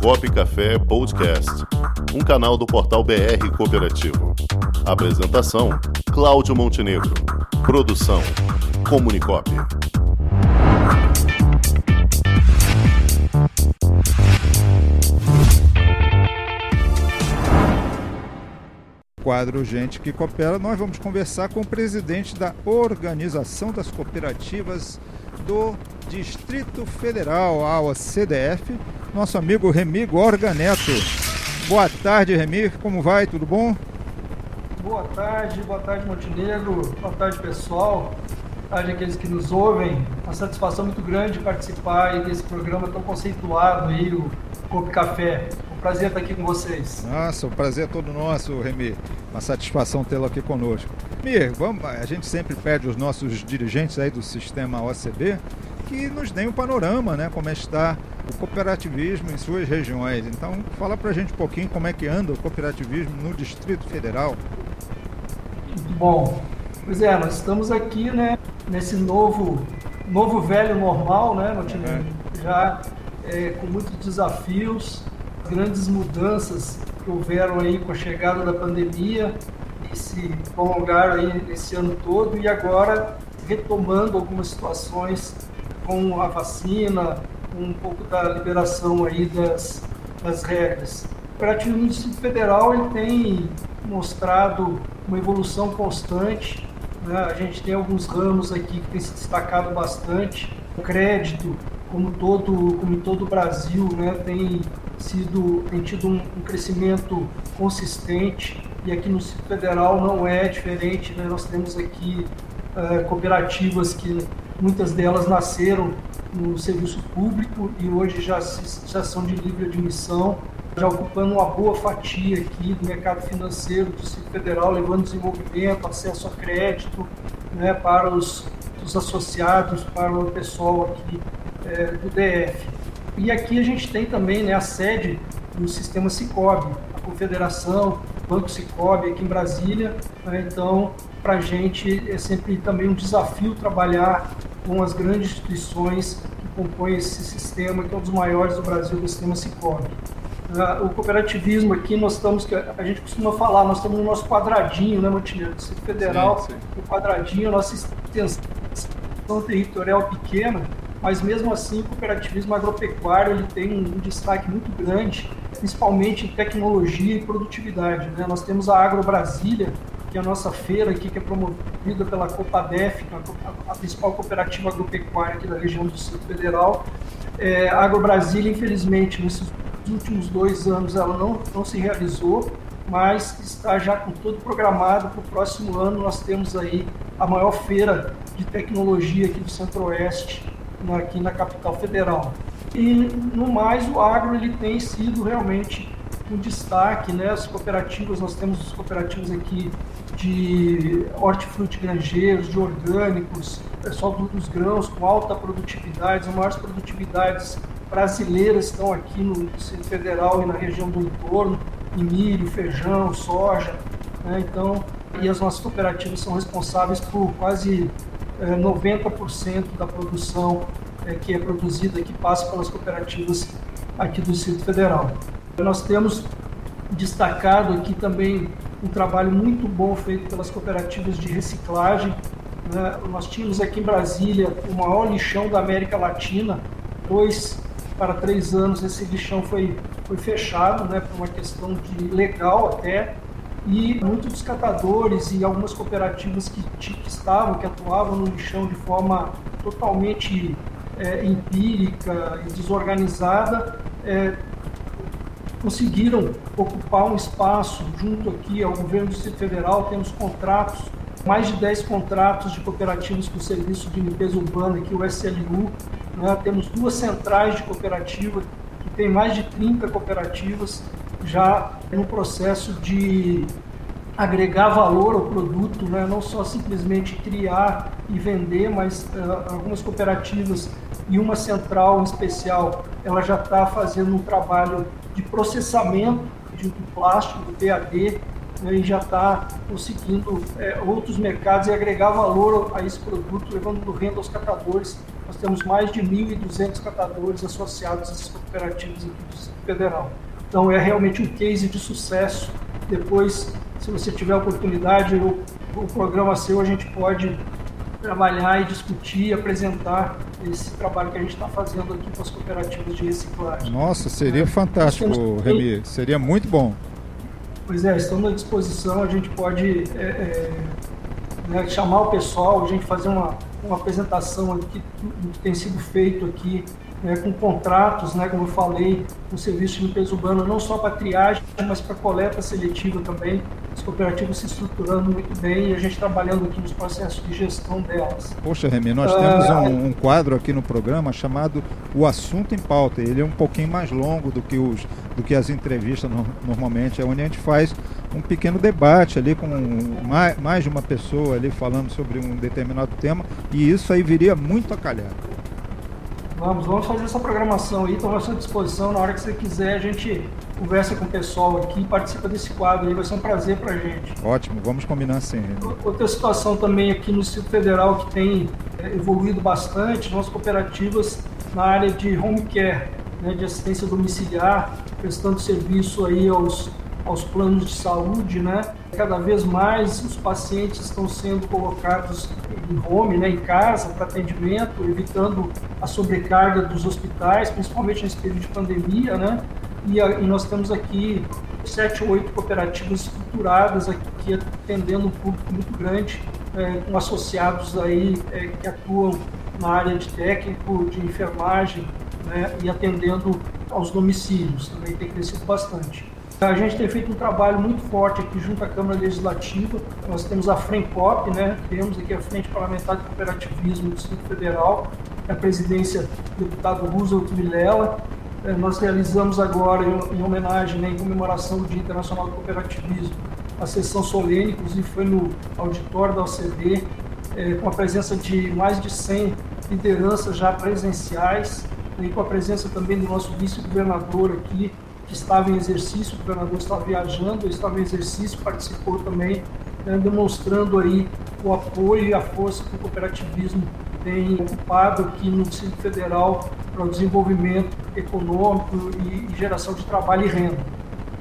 Cop Café Podcast, um canal do portal BR Cooperativo. Apresentação: Cláudio Montenegro. Produção: Comunicop. quadro Gente que Coopera, nós vamos conversar com o presidente da Organização das Cooperativas do Distrito Federal, a CDF, nosso amigo Remi Gorga Neto. Boa tarde, Remi, como vai? Tudo bom? Boa tarde, boa tarde, Montenegro, boa tarde, pessoal, boa tarde aqueles que nos ouvem. Uma satisfação muito grande participar desse programa tão conceituado aí, o Copo Café. Um prazer estar aqui com vocês. Nossa, o prazer é todo nosso, Remi. Uma satisfação tê-lo aqui conosco. Remi, vamos, a gente sempre pede aos nossos dirigentes aí do sistema OCB que nos deem um panorama, né, como está o cooperativismo em suas regiões. Então, fala para a gente um pouquinho como é que anda o cooperativismo no Distrito Federal. Bom, pois é, nós estamos aqui, né, nesse novo, novo velho normal, né, Montenegro? É. Já é, com muitos desafios, grandes mudanças que houveram aí com a chegada da pandemia e se prolongaram aí esse ano todo e agora retomando algumas situações com a vacina, um pouco da liberação aí das, das regras. O Cooperativismo do Distrito Federal ele tem mostrado uma evolução constante. Né? A gente tem alguns ramos aqui que tem se destacado bastante. O crédito, como todo, como em todo o Brasil, né, tem sido tem tido um, um, crescimento consistente e aqui no Distrito Federal não é diferente. Né? Nós temos aqui uh, cooperativas que muitas delas nasceram no serviço público e hoje já, já são de livre admissão, já ocupando uma boa fatia aqui do mercado financeiro do Distrito Federal, levando desenvolvimento, acesso a crédito né, para os, os associados, para o pessoal aqui é, do DF. E aqui a gente tem também né, a sede do sistema Cicobi, a confederação, Banco Cicobi aqui em Brasília. Né, então, para a gente é sempre também um desafio trabalhar com as grandes instituições que compõem esse sistema, que é um dos maiores do Brasil, do sistema Cicobi. Uh, o cooperativismo aqui, nós estamos, que a gente costuma falar, nós estamos no nosso quadradinho, né, Montenegro? Distrito Federal, sim, sim. o quadradinho, a nossa extensão territorial pequena, mas mesmo assim o cooperativismo agropecuário ele tem um destaque muito grande, principalmente em tecnologia e produtividade. Né? Nós temos a Agro Brasília, que é a nossa feira aqui, que é promovida pela Copadef, é a, principal cooperativa agropecuária aqui da região do Distrito Federal. É, a Agro Brasília, infelizmente, nesses últimos dois anos ela não, não se realizou, mas está já com tudo programado para o próximo ano. Nós temos aí a maior feira de tecnologia aqui do Centro-Oeste, aqui na capital federal. E no mais, o agro ele tem sido realmente um destaque, né? As cooperativas, nós temos os cooperativos aqui de hortifruti granjeiros, de orgânicos, pessoal dos grãos com alta produtividade, as maiores produtividades brasileiras estão aqui no Distrito Federal e na região do entorno, em milho, feijão, soja. Né? Então, e as nossas cooperativas são responsáveis por quase é, eh, 90% da produção que é produzida, que passa pelas cooperativas aqui do Distrito Federal. Nós temos destacado aqui também um trabalho muito bom feito pelas cooperativas de reciclagem. Né? Nós tínhamos aqui em Brasília o maior lixão da América Latina, dois para três anos esse lixão foi, foi fechado, né, por uma questão de legal até, e muitos dos catadores e algumas cooperativas que, que estavam, que atuavam no lixão de forma totalmente é, empírica e desorganizada, é, conseguiram ocupar um espaço junto aqui ao governo do Distrito Federal, temos contratos, mais de 10 contratos de cooperativas com o Serviço de Limpeza Urbana, aqui o SLU, né? temos duas centrais de cooperativa, que tem mais de 30 cooperativas já no processo de agregar valor ao produto, né? não só simplesmente criar e vender, mas uh, algumas cooperativas e uma central em especial, ela já está fazendo um trabalho de processamento de, do plástico, do PAD, né, e já está conseguindo é, outros mercados e agregar valor a esse produto, levando renda aos catadores. Nós temos mais de 1.200 catadores associados às cooperativas aqui do Distrito Federal. Então é realmente um case de sucesso. Depois, se você tiver oportunidade, o, o programa seu a gente pode trabalhar e discutir, apresentar esse trabalho que a gente está fazendo aqui com as cooperativas de reciclagem. Nossa, seria é, fantástico, Remy, seria muito bom. Pois é, estamos à disposição, a gente pode é, é, né, chamar o pessoal, a gente fazer uma, uma apresentação do que tem sido feito aqui né, com contratos, né, como eu falei, com serviço de limpeza urbana, não só para triagem, mas para coleta seletiva também. As cooperativas se estruturando muito bem e a gente trabalhando aqui nos processos de gestão delas. Poxa, Remy, nós temos um, um, quadro aqui no programa chamado O Assunto em Pauta. Ele é um pouquinho mais longo do que, os, do que as entrevistas no, normalmente, é onde a gente faz um pequeno debate ali com mais, mais de uma pessoa ali falando sobre um determinado tema e isso aí viria muito a calhar. Vamos, vamos fazer essa programação aí, estou à sua disposição. Na hora que você quiser, a gente conversa com o pessoal aqui, participa desse quadro aí, vai ser um prazer para a gente. Ótimo, vamos combinar sim. Outra situação também aqui no Distrito Federal que tem é, evoluído bastante, nossas cooperativas na área de home care, né, de assistência domiciliar, prestando serviço aí aos aos planos de saúde, né? Cada vez mais os pacientes estão sendo colocados em home, né, em casa, para atendimento, evitando a sobrecarga dos hospitais, principalmente nesse período de pandemia, né? E, a, e nós temos aqui sete ou oito cooperativas estruturadas aqui atendendo um público muito grande, é, com associados aí é, que atuam na área de técnico, de enfermagem, né, e atendendo aos domicílios, também tem crescido bastante. A gente tem feito um trabalho muito forte aqui junto à Câmara Legislativa. Nós temos a FRENCOP, né? temos aqui a Frente Parlamentar de Cooperativismo do Distrito Federal, a presidência do deputado Roosevelt Vilela. É, nós realizamos agora, em homenagem, né, em comemoração do Dia Internacional do Cooperativismo, a sessão solene, inclusive foi no auditório da OCB, é, com a presença de mais de 100 lideranças já presenciais, e com a presença também do nosso vice-governador aqui, que estava em exercício, o governador estava viajando, estava em exercício, participou também, né, demonstrando aí o apoio e a força que o cooperativismo tem ocupado aqui no Distrito Federal para o desenvolvimento econômico e, geração de trabalho e renda.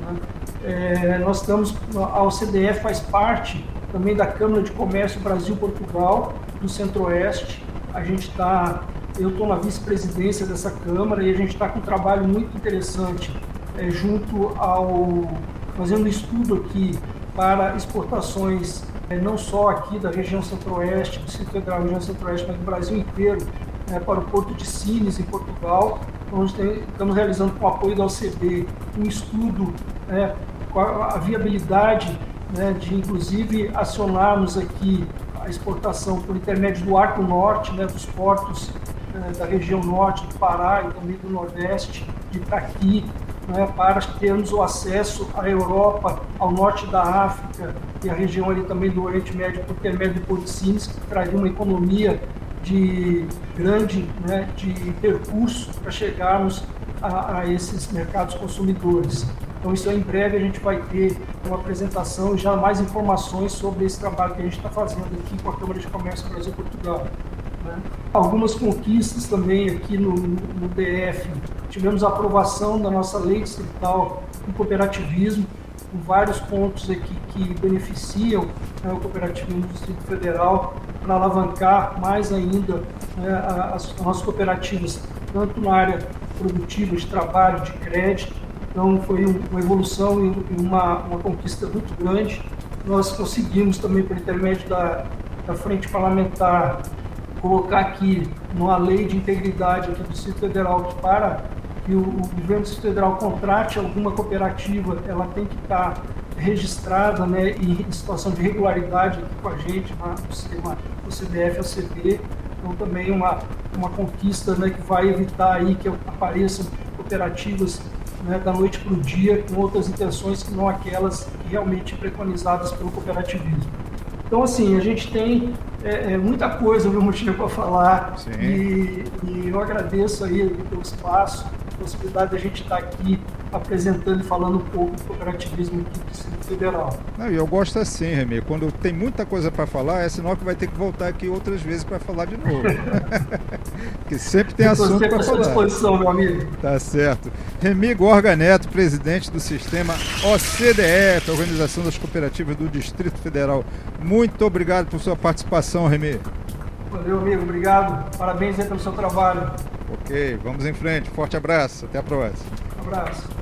Né? É, nós estamos, a OCDE faz parte também da Câmara de Comércio Brasil-Portugal, do Centro-Oeste. A gente está, eu estou na vice-presidência dessa Câmara e a gente está com um trabalho muito interessante é, junto ao fazendo estudo aqui para exportações é, não só aqui da região centro-oeste, do Distrito Federal, região centro-oeste, mas do Brasil inteiro, é, para o Porto de Sines, em Portugal, onde tem, estamos realizando com o apoio da OCB um estudo né, com a, a viabilidade né, de, inclusive, acionarmos aqui a exportação por intermédio do Arco Norte, né, dos portos é, da região norte do Pará e também do Nordeste, de Itaqui, né, para termos o acesso à Europa, ao norte da África e a região ali também do Oriente Médio por intermédio de Policines, que traria uma economia de grande né, de percurso para chegarmos a, a, esses mercados consumidores. Então, isso em breve a gente vai ter uma apresentação e já mais informações sobre esse trabalho que a gente está fazendo aqui com a Câmara de Comércio Brasil-Portugal. Né? Algumas conquistas também aqui no, no DF. Tivemos a aprovação da nossa lei distrital do cooperativismo, com vários pontos aqui que beneficiam né, o cooperativismo do Distrito Federal para alavancar mais ainda né, as, as nossas cooperativas, tanto na área produtiva, de trabalho, de crédito. Então, foi uma evolução e uma, uma conquista muito grande. Nós conseguimos também, por intermédio da, da Frente Parlamentar colocar aqui numa lei de integridade aqui do Distrito Federal que para que o, o governo do Distrito Federal contrate alguma cooperativa, ela tem que estar registrada né, em situação de regularidade aqui com a gente né, no sistema do CDF ACB. Então também uma, uma conquista né, que vai evitar aí que apareçam cooperativas né, da noite para o dia com outras intenções que não aquelas realmente preconizadas pelo cooperativismo. Então, assim, a gente tem é, é, muita coisa, viu, Motinha, para falar. E, e, eu agradeço aí pelo espaço, a possibilidade da gente estar aqui apresentando e falando um pouco do cooperativismo aqui do Distrito Federal. Não, e eu gosto assim, Remy, quando tem muita coisa para falar, é sinal que vai ter que voltar aqui outras vezes para falar de novo. Porque sempre tem assunto para falar. disposição, meu amigo. Tá certo. Remy Gorga Neto, presidente do sistema OCDE, Organização das Cooperativas do Distrito Federal. Muito obrigado por sua participação, Remy. Valeu, amigo. Obrigado. Parabéns aí pelo seu trabalho. Ok, vamos em frente. Forte abraço. Até a próxima. Um abraço.